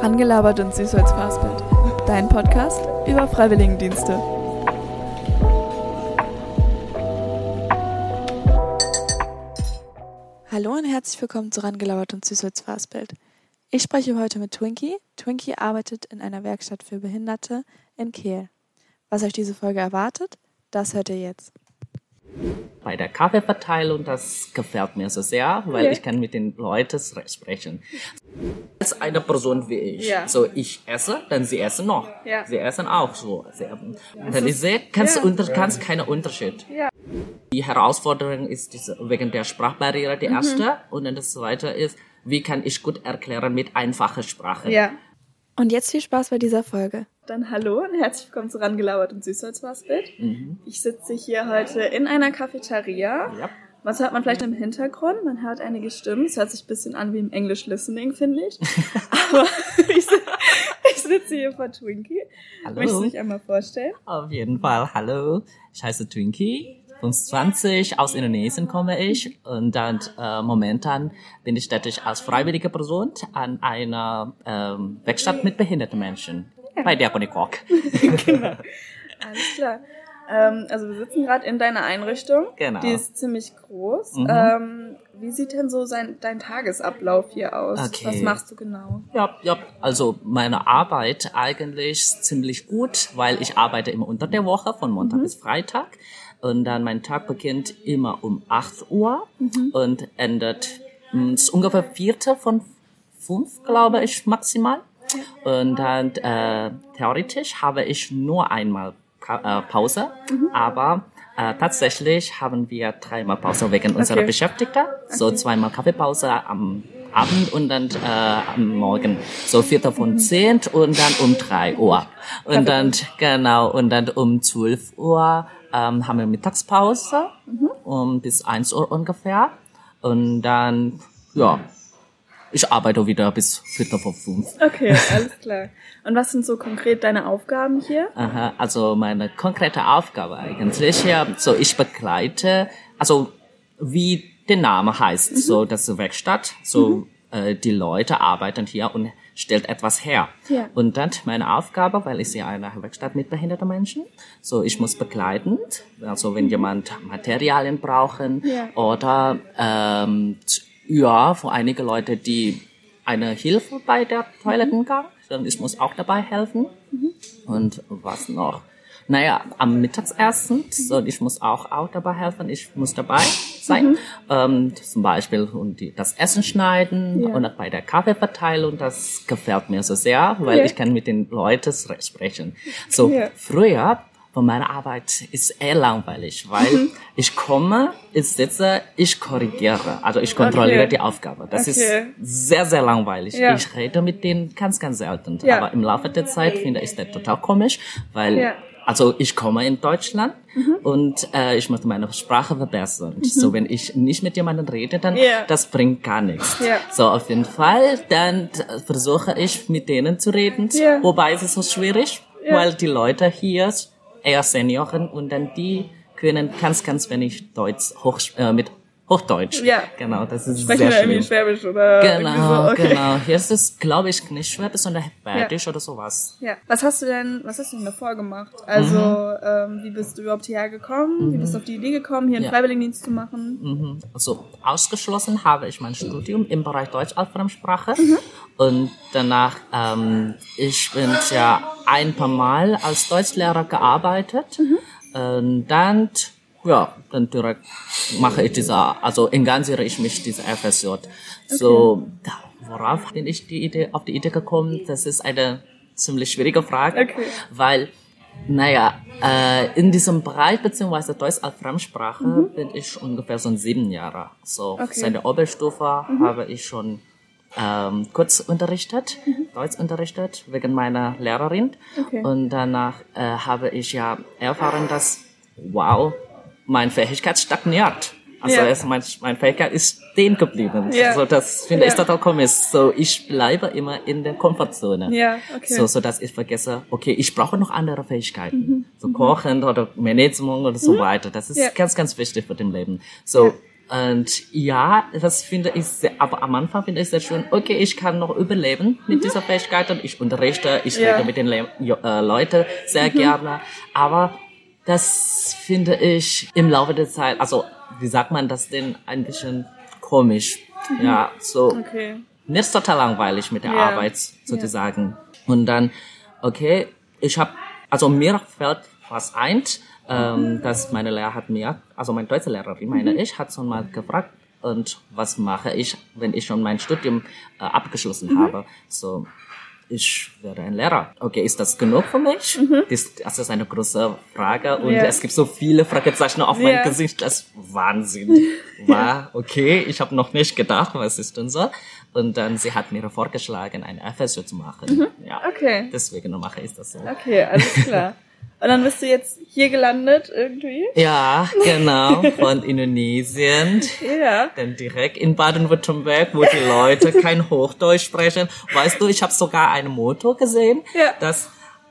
Rangelabert und süß als Fastbild. Dein Podcast über Freiwilligendienste. Hallo und herzlich willkommen zu Rangelabert und süß als Fastbild. Ich spreche heute mit Twinkie. Twinkie arbeitet in einer Werkstatt für Behinderte in Kehl. Was euch diese Folge erwartet, das hört ihr jetzt bei der Kaffeeverteilung, das gefällt mir so sehr, weil ja. ich kann mit den Leuten sprechen. Als eine Person wie ich. Ja. So, ich esse, dann sie essen noch. Ja. Sie essen auch so. Sie, dann ich sehe, kannst, ja. unter, kannst keinen Unterschied. Ja. Die Herausforderung ist diese, wegen der Sprachbarriere die mhm. erste. Mhm. Und dann das zweite ist, wie kann ich gut erklären mit einfacher Sprache. Ja. Und jetzt viel Spaß bei dieser Folge. Dann hallo und herzlich willkommen zu Rangelauert und Süßholzfassbild. Mhm. Ich sitze hier heute in einer Cafeteria. Ja. Was hört man vielleicht im Hintergrund? Man hört einige Stimmen. Es hört sich ein bisschen an wie im English Listening, finde ich. Aber ich, ich sitze hier vor Twinkie. Hallo. Möchtest du dich einmal vorstellen? Auf jeden Fall. Hallo. Ich heiße Twinkie. 25, aus Indonesien komme ich und dann äh, momentan bin ich tätig als freiwillige Person an einer ähm, Werkstatt mit behinderten Menschen bei der Kork. genau. Alles klar. Ähm, also wir sitzen gerade in deiner Einrichtung. Genau. Die ist ziemlich groß. Mhm. Ähm, wie sieht denn so sein, dein Tagesablauf hier aus? Okay. Was machst du genau? Ja, ja, also meine Arbeit eigentlich ziemlich gut, weil ich arbeite immer unter der Woche von Montag mhm. bis Freitag. Und dann mein Tag beginnt immer um 8 Uhr mhm. und endet mh, ungefähr vierte von fünf, glaube ich, maximal. Und dann äh, theoretisch habe ich nur einmal pa äh, Pause, mhm. aber äh, tatsächlich haben wir dreimal Pause wegen unserer okay. Beschäftigten. So okay. zweimal Kaffeepause am Abend und dann äh, am Morgen. So vierter von mhm. zehn und dann um drei Uhr. Und dann, genau, und dann um zwölf Uhr ähm, haben wir Mittagspause, mhm. um bis eins Uhr ungefähr. Und dann, ja, ich arbeite wieder bis Viertel vor fünf. Okay, alles klar. Und was sind so konkret deine Aufgaben hier? Aha, also meine konkrete Aufgabe eigentlich, ja, so ich begleite, also wie der Name heißt, mhm. so das Werkstatt, so mhm. äh, die Leute arbeiten hier und stellt etwas her. Ja. Und dann meine Aufgabe, weil ich sehe eine Werkstatt mit behinderten Menschen, so ich muss begleitend, also wenn mhm. jemand Materialien brauchen ja. oder ähm, ja, für einige Leute, die eine Hilfe bei der Toilettengang, muss auch dabei helfen. Mhm. Und was noch? Naja, am Mittagsessen, so, ich muss auch, auch dabei helfen, ich muss dabei sein. Mhm. Ähm, zum Beispiel und die, das Essen schneiden ja. und bei der Kaffeeverteilung, das gefällt mir so sehr, weil ja. ich kann mit den Leuten sprechen. So, ja. früher von meiner Arbeit ist eher langweilig, weil mhm. ich komme, ich sitze, ich korrigiere, also ich kontrolliere okay. die Aufgabe. Das okay. ist sehr, sehr langweilig. Ja. Ich rede mit denen ganz, ganz selten. Ja. Aber im Laufe der Zeit finde ich das total komisch, weil ja. also ich komme in Deutschland mhm. und äh, ich möchte meine Sprache verbessern. Mhm. So wenn ich nicht mit jemandem rede, dann yeah. das bringt gar nichts. Yeah. So auf jeden Fall, dann versuche ich mit denen zu reden, yeah. wobei es ist so schwierig, weil die Leute hier eher Senioren und dann die können ganz, ganz wenig Deutsch hoch, äh, mit Hochdeutsch. Ja. Genau, das ist Sprechen sehr schön. Schwäbisch oder Genau, so. okay. genau. Hier ist es, glaube ich, nicht Schwäbisch, sondern Badisch ja. oder sowas. Ja. Was hast du denn, was hast du denn davor gemacht? Also, mhm. ähm, wie bist du überhaupt hierher gekommen? Mhm. Wie bist du auf die Idee gekommen, hier einen ja. Freiwilligendienst zu machen? Mhm. Also, ausgeschlossen habe ich mein Studium im Bereich Deutsch als Fremdsprache. Mhm. Und danach, ähm, ich bin ja ein paar Mal als Deutschlehrer gearbeitet. Mhm. Und dann ja, dann direkt mache ich diese, also engagiere ich mich diese FSJ. Okay. So, worauf bin ich die Idee, auf die Idee gekommen? Das ist eine ziemlich schwierige Frage, okay. weil, naja, äh, in diesem Bereich beziehungsweise Deutsch als Fremdsprache mhm. bin ich ungefähr so sieben Jahre. So, okay. seit der Oberstufe mhm. habe ich schon ähm, kurz unterrichtet, mhm. Deutsch unterrichtet, wegen meiner Lehrerin. Okay. Und danach äh, habe ich ja erfahren, dass, wow, meine Fähigkeit stagniert. Also ja. es, mein, meine Fähigkeit ist stehen geblieben. Ja. So, das finde ja. ich total komisch. So, ich bleibe immer in der Komfortzone. Ja, okay. So, so dass ich vergesse, okay, ich brauche noch andere Fähigkeiten. Mhm. So mhm. Kochen oder Management oder so mhm. weiter. Das ist ja. ganz, ganz wichtig für den Leben. So, Und ja, das finde ich sehr, aber am Anfang finde ich sehr schön, okay, ich kann noch überleben mit dieser Fähigkeit und ich unterrichte, ich Ja. rede mit den Le äh, Leuten sehr gerne, aber das finde ich im Laufe der Zeit, also wie sagt man das denn, ein bisschen komisch. Ja, so Okay. nicht total langweilig mit der Ja. Arbeit sozusagen. Und dann, okay, ich habe, also mir fällt was ein, ähm, dass meine Lehrer hat mir, also meine deutsche Lehrerin, meine ich, hat schon mal gefragt, und was mache ich, wenn ich schon mein Studium äh, abgeschlossen habe? So, ich werde ein Lehrer. Okay, ist das genug für mich? Das, das ist eine große Frage und Ja. es gibt so viele Fragezeichen auf meinem Ja. Gesicht. Das ist Wahnsinn. War okay, ich habe noch nicht gedacht, was ist denn so. Und dann sie hat mir vorgeschlagen, eine FSJ zu machen. Ja, Okay. deswegen mache ich das so. Okay, alles klar. Und dann bist du jetzt hier gelandet irgendwie? Ja, genau, von Indonesien. Ja. Dann direkt in Baden-Württemberg, wo die Leute kein Hochdeutsch sprechen. Weißt du, ich habe sogar ein Motto gesehen, Ja. dass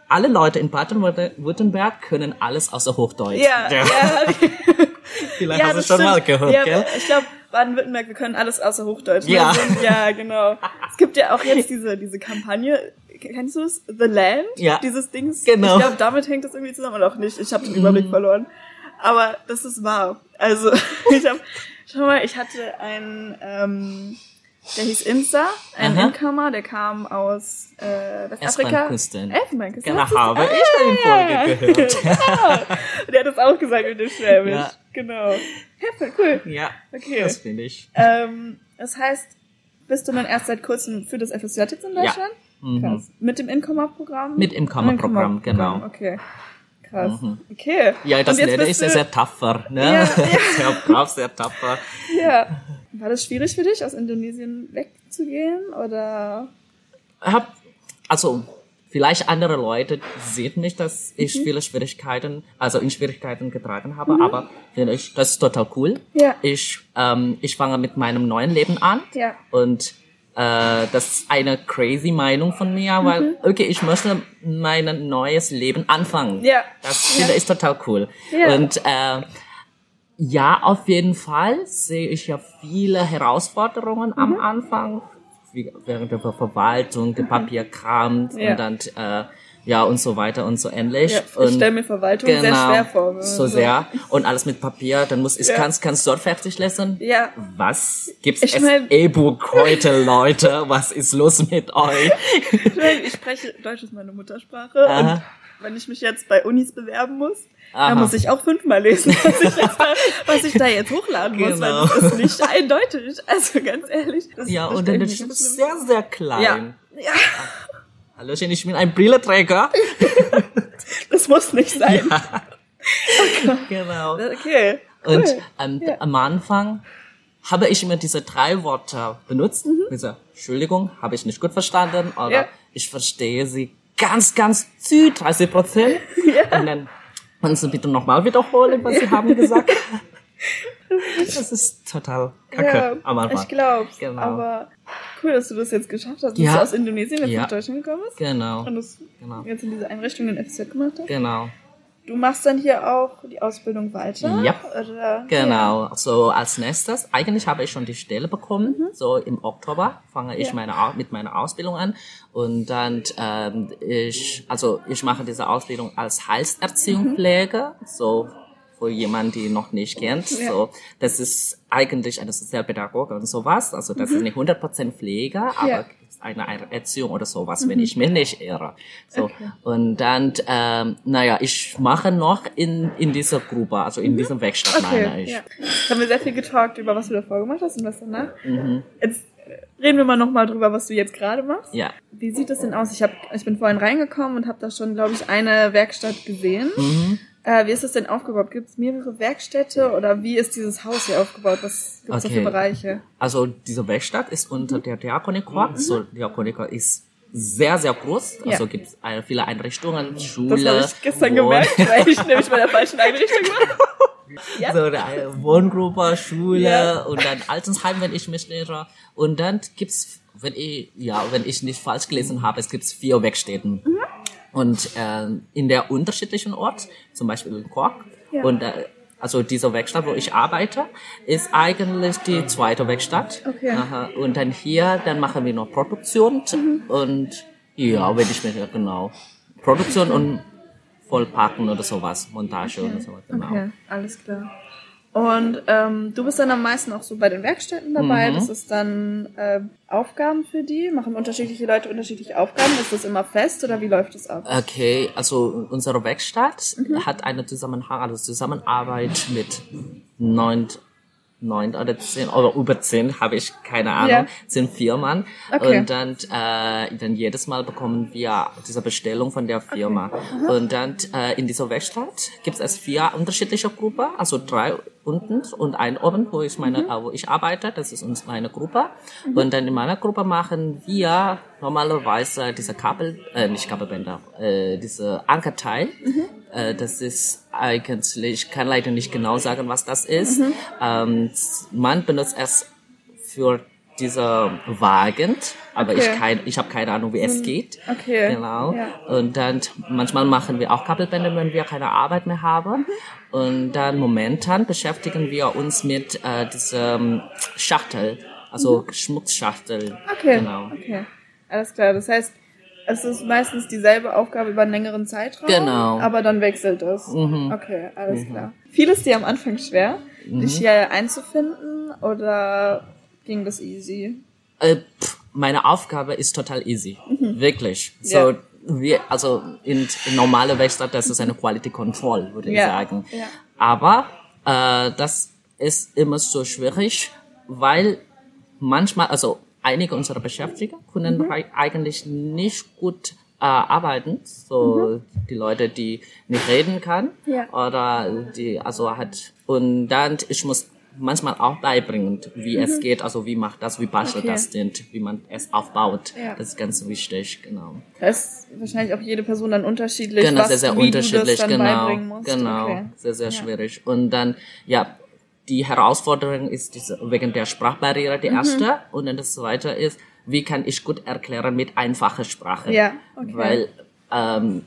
alle Leute in Baden-Württemberg können alles außer Hochdeutsch. Ja, ja. Vielleicht ja, hast du schon mal stimmt. gehört, ja, gell? Ich glaube, Baden-Württemberg, wir können alles außer Hochdeutsch. Ja. Ja, genau. Es gibt ja auch jetzt diese, diese Kampagne, kennst du es? The Land? Ja. Dieses Dings. Genau. Ich glaube, damit hängt das irgendwie zusammen oder auch nicht. Ich habe den Überblick Mhm. verloren. Aber das ist wahr. Also, ich habe, schau mal, ich hatte einen, ähm, der hieß Insa, ein Aha. Incomer, der kam aus äh, Westafrika. Elfenbeinküsten. Elfenbeinküsten. Genau, habe ah, ich in Folge gehört. Genau. Der hat das auch gesagt mit dem Schwäbisch. Ja. Genau. Ja, voll cool. Ja, Okay. das finde ich. Ähm, das heißt, bist du dann erst seit kurzem für das FSJ jetzt in Deutschland? Mhm. Krass. Mit dem Incommer-Programm? Mit Incommer-Programm, genau. Mhm. Okay. Krass. Okay. Ja, das bist ist ja sehr tapfer, ne? Ja, ja. Sehr brav, sehr tapfer. Ja. War das schwierig für dich, aus Indonesien wegzugehen? Oder? hab, also vielleicht andere Leute sehen nicht, dass ich viele Schwierigkeiten, also in Schwierigkeiten getragen habe, aber finde ich, das ist total cool. Ja. Ich, ähm, ich fange mit meinem neuen Leben an Ja. und äh, das ist eine crazy Meinung von mir, weil okay, ich möchte mein neues Leben anfangen. Ja. Das finde ich total cool. Ja. Und äh, ja, auf jeden Fall sehe ich ja viele Herausforderungen am Mhm. Anfang, wie während der Verwaltung, der Papierkram Ja. und dann äh, ja und so weiter und so ähnlich. Ja, ich stelle mir Verwaltung sehr schwer vor. Genau. so Also, sehr und alles mit Papier. Dann muss ich Ja. ganz ganz sorgfältig lesen. Ja. Was gibt's Ich es mein- E-Book heute, Leute? Was ist los mit euch? Ich meine, Ich spreche Deutsch ist meine Muttersprache Aha. und wenn ich mich jetzt bei Unis bewerben muss, Aha. dann muss ich auch fünfmal lesen, was ich, da, was ich da jetzt hochladen muss, weil Genau. das ist nicht eindeutig. Also ganz ehrlich. Das, Ja, und dann ist es sehr sehr klein. Ja. Ja, Hallöchen, ich bin ein Brillenträger. das muss nicht sein. genau. Okay. Und cool. ähm, Ja. am Anfang habe ich immer diese drei Worte benutzt. Diese Entschuldigung, habe ich nicht gut verstanden, oder Mhm. Ja. ich verstehe sie ganz, ganz zu 30 Prozent. Und dann können Sie bitte nochmal wiederholen, was Sie haben gesagt. das ist total kacke ja, am Anfang. ich glaub's. Genau. Aber cool, dass du das jetzt geschafft hast, dass Ja. du aus Indonesien jetzt Ja. nach Deutschland gekommen bist Genau, und das Genau. jetzt in diese Einrichtung in FZ gemacht hast. genau. Du machst dann hier auch die Ausbildung weiter? Ja. Oder? Genau, so als nächstes, eigentlich habe ich schon die Stelle bekommen, so im Oktober fange ich Ja. meine, mit meiner Ausbildung an und dann ähm, ich, also ich mache diese Ausbildung als Heilserziehung Pflege, so für jemanden, die noch nicht kennt, Ja. so das ist eigentlich eine Sozialpädagoge und sowas, also das ist nicht 100% Pflege, aber Ja. eine Erziehung oder sowas, wenn ich mich nicht irre. So Okay. und dann, ähm, naja, ich mache noch in in dieser Gruppe, also in dieser Werkstatt meine Okay, ich. ja. Jetzt haben wir sehr viel getalkt über, was du davor gemacht hast und was danach. Mhm. Jetzt äh, reden wir mal nochmal drüber, was du jetzt gerade machst. Ja. Wie sieht das denn aus? Ich, hab, ich bin vorhin reingekommen und habe da schon, glaube ich, eine Werkstatt gesehen. Mhm. Äh, wie ist das denn aufgebaut? Gibt es mehrere Werkstätte oder wie ist dieses Haus hier aufgebaut? Was gibt es Okay. für Bereiche? Also diese Werkstatt ist unter der Diakonikor. So Diakonikor ist sehr, sehr groß. Ja. Also gibt es äh, viele Einrichtungen, Das Schule. habe ich gestern Wohn- gemerkt, weil ich nämlich bei der falschen Einrichtung war. Ja. So eine Wohngruppe, Schule Ja. und dann Altersheim, wenn ich mich nicht irre. Und dann gibt's, wenn ich, ja, wenn ich nicht falsch gelesen habe, es gibt vier Werkstätten. Und ähm, in der unterschiedlichen Ort, zum Beispiel in Kork. Ja. Und äh, also diese Werkstatt, wo ich arbeite, ist eigentlich die zweite Werkstatt. Okay. Aha. Und dann hier, dann machen wir noch Produktion Mhm. und ja, wenn ich mir genau Produktion und Vollpacken oder sowas, Montage oder sowas, genau. Okay, alles klar. Und ähm, du bist dann am meisten auch so bei den Werkstätten dabei. Mhm. Das ist dann äh, Aufgaben für die. Machen unterschiedliche Leute unterschiedliche Aufgaben. Ist das immer fest oder wie läuft das ab? Okay, also unsere Werkstatt Mhm. hat eine Zusammenhang, also Zusammenarbeit mit neun, neun oder zehn oder über zehn, habe ich keine Ahnung, Ja. zehn Firmen. Okay. Und dann, äh, dann jedes Mal bekommen wir diese Bestellung von der Firma. Und dann äh, in dieser Werkstatt gibt es vier unterschiedliche Gruppen, also drei unten und ein oben, wo ich meine, Mhm. äh, wo ich arbeite. Das ist uns meine Gruppe. Und dann in meiner Gruppe machen wir normalerweise diese Kabel, äh, nicht Kabelbänder, äh, diese Ankerteil. Mhm. Äh, das ist eigentlich, ich kann leider nicht genau sagen, was das ist. Mhm. Ähm, man benutzt es für diese Wagen, aber Okay. ich kein, ich habe keine Ahnung, wie es geht. Okay, Genau. ja. Und dann manchmal machen wir auch Kabelbänder, wenn wir keine Arbeit mehr haben. Und dann momentan beschäftigen wir uns mit äh, diesem Schachtel, also Schmutzschachtel. Mhm. Okay, Genau. okay. Alles klar. Das heißt, es ist meistens dieselbe Aufgabe über einen längeren Zeitraum. Genau. Mhm. Aber dann wechselt es. Okay, alles klar. Fiel es dir am Anfang schwer, Mhm. dich hier einzufinden oder ging das easy? Äh, pff, meine Aufgabe ist total easy. Wirklich. So, Mhm. Ja. wir, also in, in normale Werkstatt, das ist eine Quality Control, würde Ja, ich sagen. ja. Aber äh, das ist immer so schwierig, weil manchmal, also einige unserer Beschäftigten können Mhm. eigentlich nicht gut äh, arbeiten. So die Leute, die nicht reden kann Mhm. Ja. oder die also hat und dann ich muss manchmal auch beibringen, wie es geht, also wie macht das, wie bastelt Mhm. Okay. das denn, wie man es aufbaut. Ja. Das ist ganz wichtig, genau. Da ist wahrscheinlich auch jede Person dann unterschiedlich, Genau, was, sehr, sehr wie unterschiedlich, das genau. Genau, Okay. sehr, sehr schwierig. Und dann, ja, die Herausforderung ist diese, wegen der Sprachbarriere Mhm. die erste. Und dann das zweite ist, wie kann ich gut erklären mit einfacher Sprache? Ja, okay. Weil, ähm,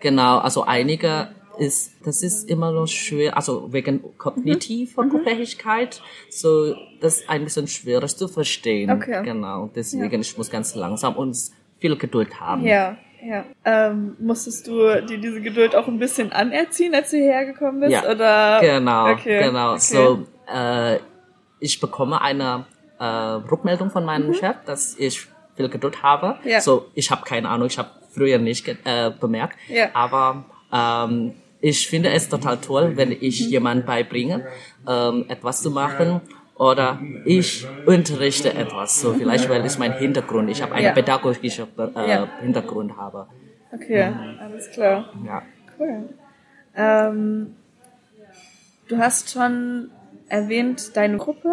genau, also einige ist, das ist immer noch schwer, also wegen Mhm. kognitiver Fähigkeit, so, das ist ein bisschen schwierig zu verstehen. Okay. Genau, deswegen, ich muss ganz langsam und viel Geduld haben. Ja, ja. Ähm, musstest du dir diese Geduld auch ein bisschen anerziehen, als du hierher gekommen bist? Ja, Oder? Genau, okay, genau. Okay. So, äh, ich bekomme eine äh, Rückmeldung von meinem Chef, dass ich viel Geduld habe. Mhm. Ja. So, ich habe keine Ahnung, ich habe früher nicht äh, bemerkt, Ja. aber ähm, ich finde es total toll, wenn ich Mhm. jemand beibringe, ähm, etwas zu machen. Oder ich unterrichte etwas, so vielleicht weil es mein Hintergrund, ich habe einen Ja. pädagogischen äh, Ja. Hintergrund habe. Okay, alles klar. Ja. Cool. Ähm, du hast schon erwähnt deine Gruppe.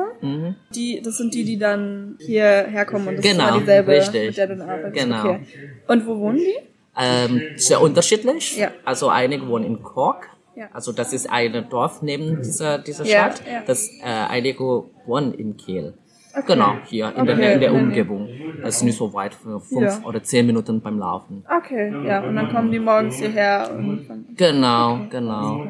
Die, das sind die, die dann hierher kommen und das Mhm. Genau, ist immer dieselbe, richtig. mit der du arbeitest. Genau. Okay. Und wo wohnen die? Ähm, sehr unterschiedlich. Ja. Also einige wohnen in Kork. Ja. Also das ist ein Dorf neben dieser, dieser Ja, Stadt. ja. Das, äh, einige wohnen in Kiel. Okay. Genau, hier in, der, Okay, in der in der Umgebung. Das ist nicht so weit, für fünf Ja. oder zehn Minuten beim Laufen. Okay, ja. Und dann kommen die morgens hierher und Genau, genau.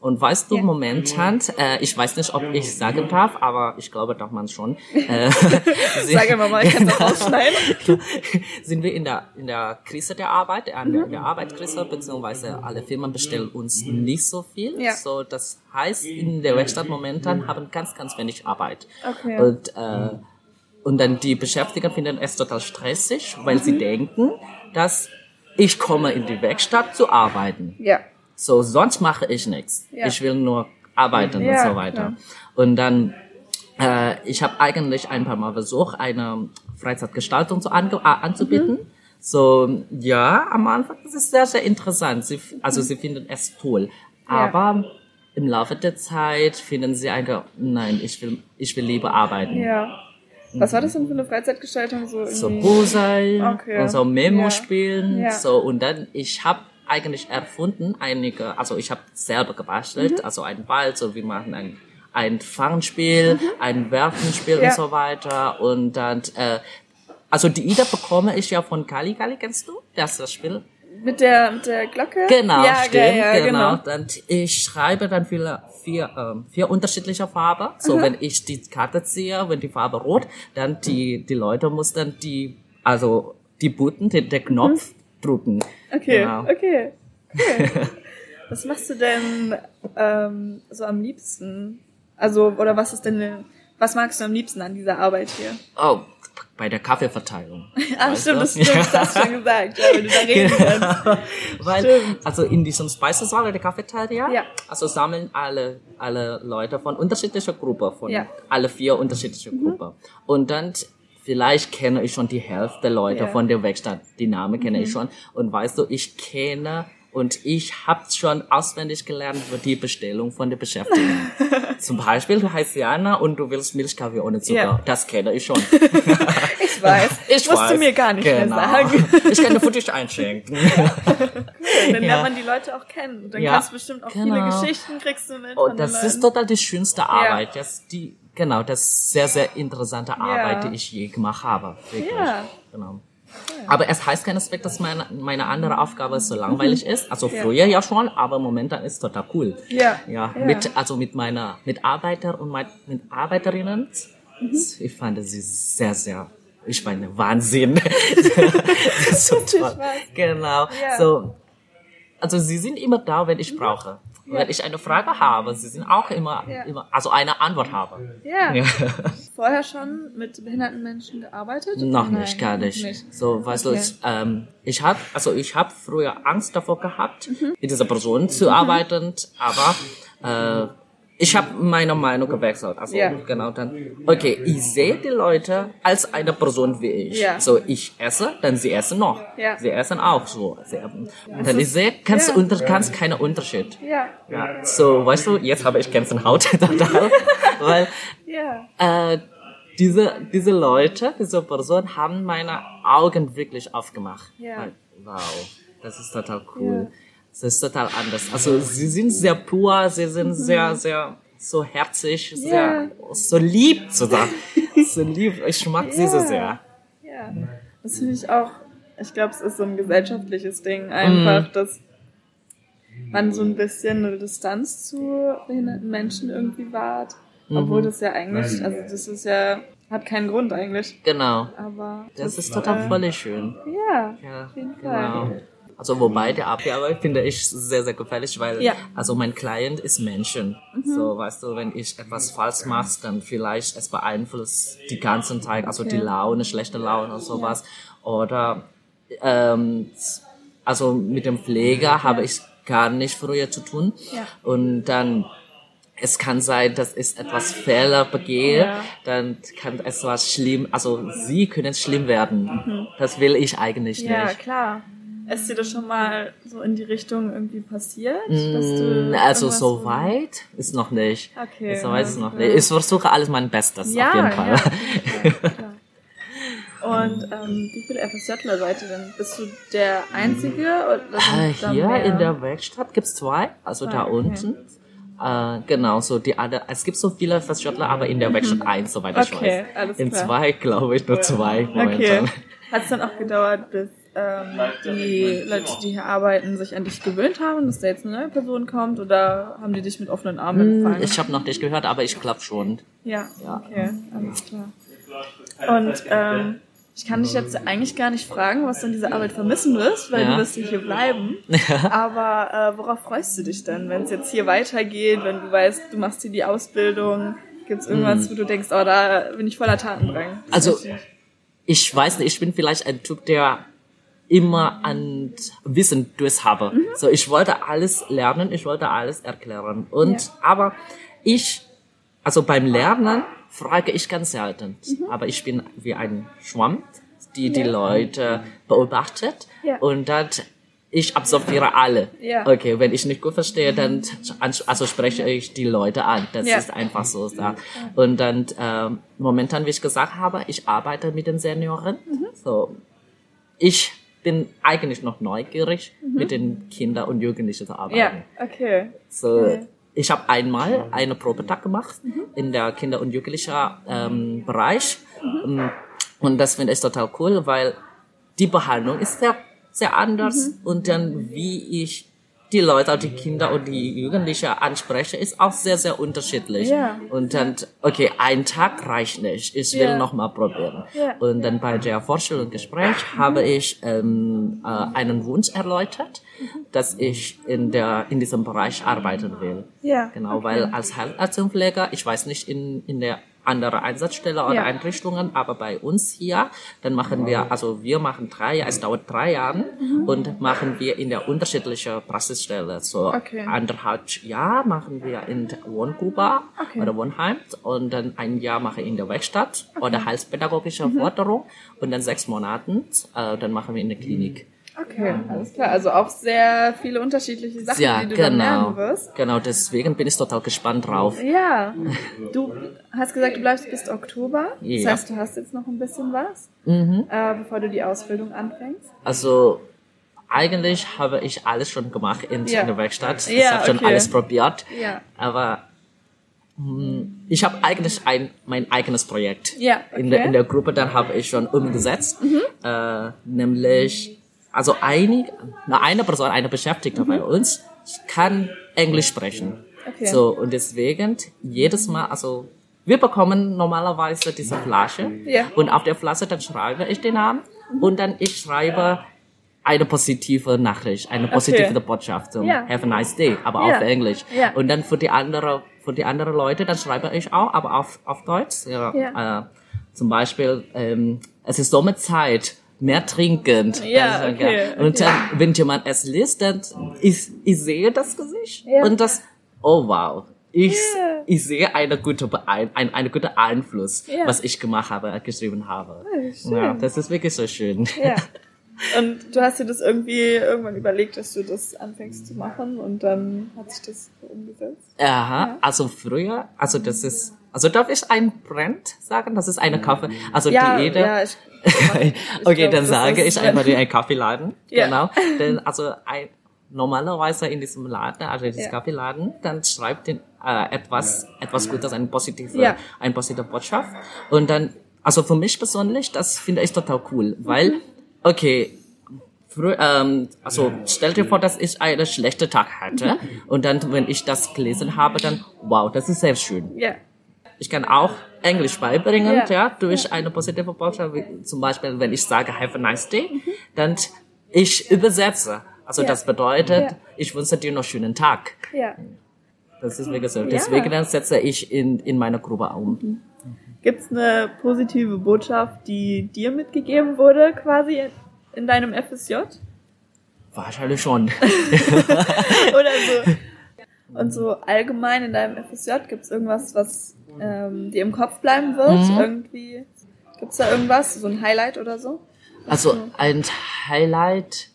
Und, weißt du, Ja. momentan, äh, ich weiß nicht, ob ich sagen darf, aber ich glaube, darf man schon. Äh, Sag immer mal, ich kann es rausschneiden. sind wir in der, in der Krise der Arbeit, äh, in der, Mhm. der Arbeitskrise, beziehungsweise alle Firmen bestellen uns nicht so viel. Ja. So, das heißt, in der Werkstatt momentan haben ganz, ganz wenig Arbeit. Okay. Und, äh, und dann die Beschäftigten finden es total stressig, weil sie Mhm. denken, dass ich komme in die Werkstatt zu arbeiten. Ja. So, sonst mache ich nichts. Ja. Ich will nur arbeiten Ja, und so weiter. klar. Und dann, äh, ich habe eigentlich ein paar Mal versucht, eine Freizeitgestaltung zu ange anzubieten. Mhm. So, ja, am Anfang das ist sehr, sehr interessant. Sie, also sie finden es toll. Aber im Laufe der Zeit finden sie einfach, nein, ich will, ich will lieber arbeiten. Ja. Was war das denn für eine Freizeitgestaltung? So, so irgendwie? Bullseye Okay. und so Memo Ja. spielen Ja. so und dann ich habe eigentlich erfunden einige also ich habe selber gebastelt Mhm. also ein Ball so wir machen ein ein Fangspiel ein Werfenspiel Mhm. Ja. und so weiter und dann äh, also die Idee bekomme ich ja von Kali Kali kennst du das ist das Spiel Mit der, mit der Glocke? Genau, ja, stimmt, ja, ja, genau. genau. Dann, ich schreibe dann vier, vier, ähm, vier unterschiedliche Farben. So, wenn ich die Karte ziehe, wenn die Farbe rot, dann die, die Leute muss dann die, also die Button, den, den Knopf drücken. Okay, Genau. okay. Cool. was machst du denn ähm, so am liebsten? Also, oder was ist denn, was magst du am liebsten an dieser Arbeit hier? Oh, bei der Kaffeeverteilung. Ah, Weißt stimmt, das stimmt, das hast du schon gesagt, ja, wenn du da reden. Genau. Weil, Stimmt. also in diesem Speisesaal der Cafeteria, Ja. also sammeln alle, alle Leute von unterschiedlicher Gruppe, von Ja. Mhm. alle vier unterschiedliche Gruppen. Und dann, vielleicht kenne ich schon die Hälfte der Leute Ja. Mhm. von der Werkstatt. Die Namen kenne ich schon. Und weißt du, ich kenne und ich habe schon auswendig gelernt für die Bestellung von der Beschäftigten. Zum Beispiel, du heißt Jana und du willst Milchkaffee ohne Zucker. Ja. Das kenne ich schon. Ich weiß. Ich Musst weiß. du mir gar nicht genau. mehr sagen. Ich kann dir für dich einschenken. Dann lernt Ja. man die Leute auch kennen. Und dann Ja, kannst du bestimmt auch genau. viele Geschichten kriegst du mit. Oh, das ist total die schönste Arbeit. Das die, genau, das ist sehr, sehr interessante Arbeit, die ich je gemacht habe. Wirklich. Ja. Genau. Aber es heißt keineswegs, dass meine, meine andere Aufgabe so langweilig ist. Also Ja. früher ja schon, aber momentan ist total cool. Ja. Ja, Ja. mit, also mit meiner Mitarbeiter und mein, Mitarbeiterinnen. Mhm. Ich fand sie sehr, sehr, ich meine, Wahnsinn. so toll. Genau. Ja. So, also sie sind immer da, wenn ich brauche. Wenn ich eine Frage habe, sie sind auch immer, Ja. immer, also eine Antwort habe. Ja. Ja. Vorher schon mit behinderten Menschen gearbeitet? Noch Nein, nicht, gar nicht. nicht. So, weißt Okay. du, ich, ähm, ich hab, also ich habe früher Angst davor gehabt, Mhm. mit dieser Person zu arbeiten, aber äh, ich habe meine Meinung gewechselt. Also Ja. genau dann. Okay, ich sehe die Leute als eine Person wie ich. Ja. So, ich esse, dann sie essen noch. Ja. Sie essen auch so. Sie, dann ich sehe, kannst du unter, kannst keinen Unterschied. Ja. Ja, so, weißt du, jetzt habe ich Gänsehaut total, weil Ja. äh, diese, diese Leute, diese Person haben meine Augen wirklich aufgemacht. Ja. Wow, das ist total cool. Das ist total anders. Also sie sind sehr pur, sie sind sehr, sehr so herzig, sehr so lieb sozusagen. so lieb. Ich mag sie so sehr. Ja. Das finde ich auch, ich glaube, es ist so ein gesellschaftliches Ding einfach, Mhm. dass man so ein bisschen eine Distanz zu behinderten Menschen irgendwie wahrt. Mhm. Obwohl das ja eigentlich, also das ist ja, hat keinen Grund eigentlich. Genau. Aber Das ist total voll schön. ja, Ja, auf jeden genau. Also wobei die Abgabe finde ich sehr, sehr gefährlich, weil Ja. also mein Client ist Menschen. So, weißt du, wenn ich etwas falsch mache, dann vielleicht es beeinflusst die ganzen Tag, also die Okay. Laune, schlechte Laune und sowas. Oder ähm, also mit dem Pfleger habe ich gar nicht früher zu tun. Ja. Und dann es kann sein, dass ich etwas Fehler begehe, Ja. dann kann es was schlimm, also sie können schlimm werden. Das will ich eigentlich Ja, nicht. klar. Ist dir das schon mal so in die Richtung irgendwie passiert? dass du Mm, Also so weit ist noch nicht. Okay, So weit ist noch nicht. Ich versuche alles mein Bestes Ja, auf jeden Fall. ja, klar. Und ähm, wie viele FSJler seid ihr denn? Bist du der Einzige? Oder Äh, da Hier mehr? in der Werkstatt gibt's zwei, also da okay. unten. Äh, genau, so die andere, es gibt so viele Feststattler, aber in der Werkstatt eins, soweit ich Mhm. Okay, weiß. alles In klar. zwei glaube ich nur zwei Okay. Hat es dann auch gedauert, bis ähm, die Leute, die hier arbeiten, sich an dich gewöhnt haben, dass da jetzt eine neue Person kommt? Oder haben die dich mit offenen Armen empfangen? Hm, Ich habe noch nicht gehört, aber ich glaube schon. Ja, Ja. okay, alles klar. Und ähm, ich kann dich jetzt eigentlich gar nicht fragen, was du in dieser Arbeit vermissen wirst, weil Ja. du wirst ja hier bleiben. Aber äh, worauf freust du dich denn, wenn es jetzt hier weitergeht, wenn du weißt, du machst hier die Ausbildung? Gibt es irgendwas, wo du denkst, oh, da bin ich voller Tatendrang? Also- ich weiß nicht, ich bin vielleicht ein Typ, der immer an Wissen durch habe. Mhm. So, ich wollte alles lernen, ich wollte alles erklären. Und, Ja. aber ich, also beim Lernen frage ich ganz selten. Mhm. Aber ich bin wie ein Schwamm, die die Leute beobachtet. Ja. Und dann, ich absorbiere alle. Ja. Okay, wenn ich nicht gut verstehe, dann also spreche ich die Leute an. Das Ja. ist einfach so. Ja. Und dann ähm, momentan, wie ich gesagt habe, ich arbeite mit den Senioren. Mhm. So, ich bin eigentlich noch neugierig, mit den Kindern und Jugendlichen zu arbeiten. Ja, okay. So, Okay. ich habe einmal einen Probetag gemacht in der Kinder- und Jugendlichen ähm, Bereich. Ähm, Und das finde ich total cool, weil die Behandlung ist sehr sehr anders und dann wie ich die Leute, die Kinder und die Jugendlichen anspreche, ist auch sehr, sehr unterschiedlich. Ja. Und dann, okay, ein Tag reicht nicht. Ich will Ja. noch mal probieren. Ja. Und dann bei der Vorstellungsgespräch habe ich ähm, äh, einen Wunsch erläutert, dass ich in der in diesem Bereich arbeiten will. Ja, Genau, okay. weil als Heilerziehungspfleger, ich weiß nicht in in der andere Einsatzstelle oder Ja. Einrichtungen, aber bei uns hier, dann machen wir, also wir machen drei Jahre, es dauert drei Jahre und machen wir in der unterschiedlichen Praxisstelle. So Okay. anderthalb Jahr machen wir in der Wohngruppe Okay. oder Wohnheim und dann ein Jahr mache ich in der Werkstatt oder heilspädagogische Forderung und dann sechs Monaten, äh, dann machen wir in der Klinik. Okay, alles klar. Also auch sehr viele unterschiedliche Sachen, Ja, die du genau. lernen wirst. Genau, deswegen bin ich total gespannt drauf. Ja, du hast gesagt, du bleibst bis Oktober. Das Ja. heißt, du hast jetzt noch ein bisschen was, Mhm. äh, bevor du die Ausbildung anfängst. Also eigentlich habe ich alles schon gemacht in, Ja. in der Werkstatt. ich Ja, habe schon okay. alles probiert. Ja. Aber hm, ich habe eigentlich ein, mein eigenes Projekt. Ja, in, der, okay. Mhm. in der Gruppe dann habe ich schon umgesetzt. Äh, nämlich, also einig, eine Person, eine Beschäftigte bei uns kann Englisch sprechen. Mhm. Okay. So, und deswegen jedes Mal, also wir bekommen normalerweise diese Flasche Ja. und auf der Flasche dann schreibe ich den Namen und dann ich schreibe eine positive Nachricht, eine positive Botschaft. So, Ja. Have a nice day, aber Ja. auf Englisch. Ja. Und dann für die andere, für die anderen Leute, dann schreibe ich auch, aber auf, auf Deutsch. Ja. Ja. Äh, zum Beispiel, ähm, es ist Sommerzeit. Mehr trinken. Ja, Also, okay, Und okay. dann, wenn jemand es liest, dann ich, ich sehe das Gesicht Ja. und das, oh wow, ich, Ja. ich sehe eine gute Beein, ein, eine gute Einfluss, Ja. was ich gemacht habe, geschrieben habe. Ja, schön. Ja, das ist wirklich so schön. Ja. Und du hast dir das irgendwie irgendwann überlegt, dass du das anfängst zu machen und dann hat sich das so umgesetzt. Aha, also früher, also das ist, also darf ich ein Brand sagen? Das ist eine Kaffee, also Ja, die jede, ja, ich, okay, glaub, dann sage ist- ich einmal den Kaffeeladen. Ja. Genau. Denn also ein, normalerweise in diesem Laden, also in diesem Ja. Kaffeeladen, dann schreibt den, äh, etwas, etwas Gutes, eine positive, Ja. eine positive Botschaft. Und dann, also für mich persönlich, das finde ich total cool, weil, okay, Frü ähm, also stell dir vor, dass ich einen schlechten Tag hatte und dann, wenn ich das gelesen habe, dann, wow, das ist sehr schön. ja. Ich kann auch Englisch beibringen, Ja. ja, durch eine positive Botschaft. Wie Zum Beispiel, wenn ich sage, have a nice day, dann ich übersetze. Also Ja. das bedeutet, Ja. ich wünsche dir noch einen schönen Tag. Ja. Das ist wirklich so. Deswegen dann setze ich in, in meiner Gruppe um. Gibt's eine positive Botschaft, die dir mitgegeben wurde, quasi in, in deinem FSJ? Wahrscheinlich schon. Oder so? Und so allgemein in deinem FSJ gibt's irgendwas, was ähm, dir im Kopf bleiben wird? Mhm. Irgendwie gibt's da irgendwas, so ein Highlight oder so? Also ein Highlight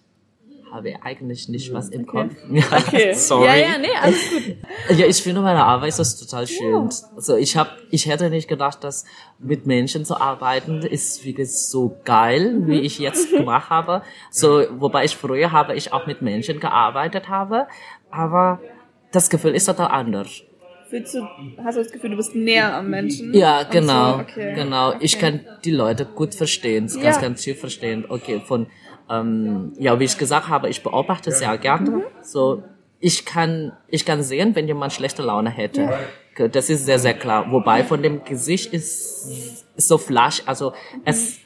habe ich eigentlich nicht was im Kopf. Okay. Sorry. Ja, ja, nee, alles gut. Ja, ich finde meine Arbeit ist total schön. Also ich habe, ich hätte nicht gedacht, dass mit Menschen zu arbeiten ist wirklich so geil, wie ich jetzt gemacht habe. So, wobei ich früher habe ich auch mit Menschen gearbeitet habe, aber das Gefühl ist total anders. Fühlst du, hast du das Gefühl, du bist näher am Menschen? Ja, genau, So, okay. genau. Okay. Ich kann die Leute gut verstehen, Ja. ganz, ganz viel verstehen. Okay, von, ähm, ja, wie ich gesagt habe, ich beobachte sehr gerne. Mhm. So, ich kann, ich kann sehen, wenn jemand schlechte Laune hätte. Das ist sehr, sehr klar. Wobei von dem Gesicht ist, ist so flash, also es,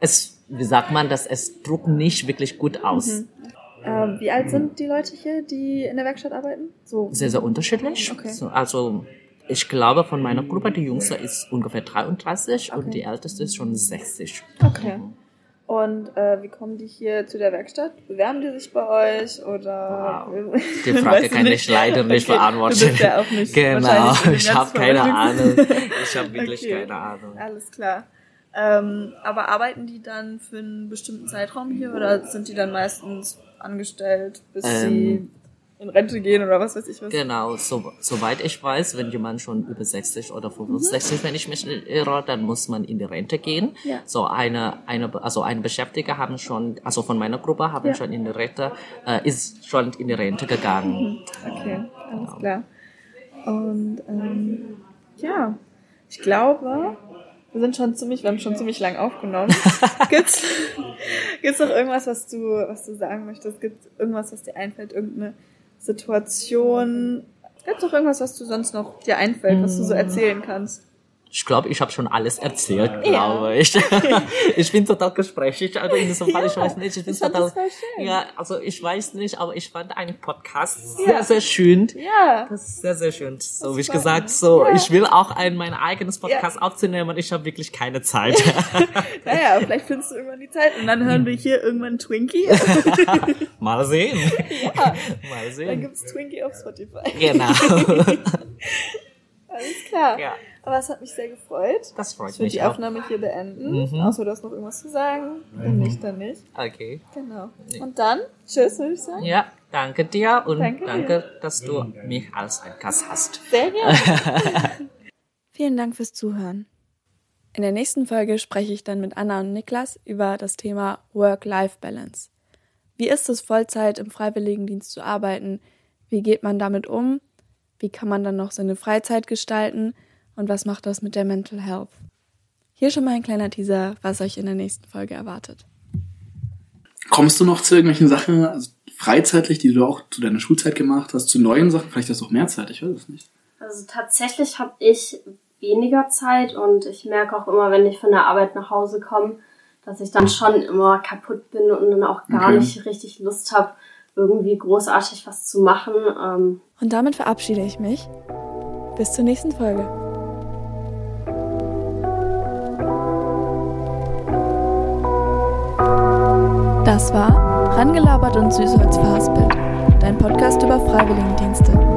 es, wie sagt man das, es druckt nicht wirklich gut aus. Ähm, wie alt sind die Leute hier, die in der Werkstatt arbeiten? So. Sehr, sehr unterschiedlich. Okay. So, also, ich glaube, von meiner Gruppe, die jüngste ist ungefähr 33 und die älteste ist schon 60. Okay. Und äh, wie kommen die hier zu der Werkstatt? Bewerben die sich bei euch oder? Die Frage kann ich leider nicht Okay, beantworten. Du bist ja auch nicht Genau, ich habe keine. Ahnung. Ich habe wirklich Okay. keine Ahnung. Alles klar. Ähm, aber arbeiten die dann für einen bestimmten Zeitraum hier oder sind die dann meistens angestellt, bis Ähm, sie in Rente gehen oder was weiß ich was? Genau, so, soweit ich weiß, wenn jemand schon über 60 oder 65, wenn ich mich nicht irre, dann muss man in die Rente gehen. Mhm. Ja. So eine, eine, also ein Beschäftigter haben schon, also von meiner Gruppe haben Ja. schon in die Rente, äh, ist schon in die Rente gegangen. Okay, alles klar. Und ähm, ja, ich glaube, wir sind schon ziemlich, wir haben schon ziemlich lang aufgenommen. gibt's, Gibt es noch irgendwas, was du, was du sagen möchtest? Gibt es irgendwas, was dir einfällt? Irgendeine Situation? Gibt es noch irgendwas, was du sonst noch dir einfällt, was du so erzählen kannst? Ich glaube, ich habe schon alles erzählt, ja. glaube ich. ich bin total gesprächig. Also in diesem Fall, ja, ich weiß nicht, ich bin total. Ja, also ich weiß nicht, aber ich fand einen Podcast sehr, sehr schön. Ja. Das ist sehr, sehr schön. So das wie ich gesagt, so ja. ich will auch ein mein eigenes Podcast aufzunehmen und ich habe wirklich keine Zeit. naja, vielleicht findest du irgendwann die Zeit und dann hören wir hier irgendwann Twinkie. Mal sehen. Ja. Mal sehen. Dann gibt's Twinkie auf Spotify. Genau. Alles klar. Ja. Aber es hat mich sehr gefreut. Das freut ich mich. Ich die Aufnahme hier beenden. Mhm. Außer du hast noch irgendwas zu sagen. Wenn mhm. nicht, dann nicht. Okay. Genau. Und dann, tschüss, würde ich sagen. Ja, danke dir und danke, danke dass du mich als ein Gast hast. Sehr gerne. Vielen Dank fürs Zuhören. In der nächsten Folge spreche ich dann mit Anna und Niklas über das Thema Work-Life-Balance. Wie ist es, Vollzeit im Freiwilligendienst zu arbeiten? Wie geht man damit um? Wie kann man dann noch seine Freizeit gestalten? und was macht das mit der Mental Health. Hier schon mal ein kleiner Teaser, was euch in der nächsten Folge erwartet. Kommst du noch zu irgendwelchen Sachen, also freizeitlich, die du auch zu deiner Schulzeit gemacht hast, zu neuen Sachen? Vielleicht hast du auch mehr Zeit, ich weiß es nicht. Also tatsächlich habe ich weniger Zeit und ich merke auch immer, wenn ich von der Arbeit nach Hause komme, dass ich dann schon immer kaputt bin und dann auch gar okay. nicht richtig Lust habe, irgendwie großartig was zu machen. Ähm. Und damit verabschiede ich mich. Bis zur nächsten Folge. Das war Rangelabert und Süßholz verhaspelt, dein Podcast über Freiwilligendienste.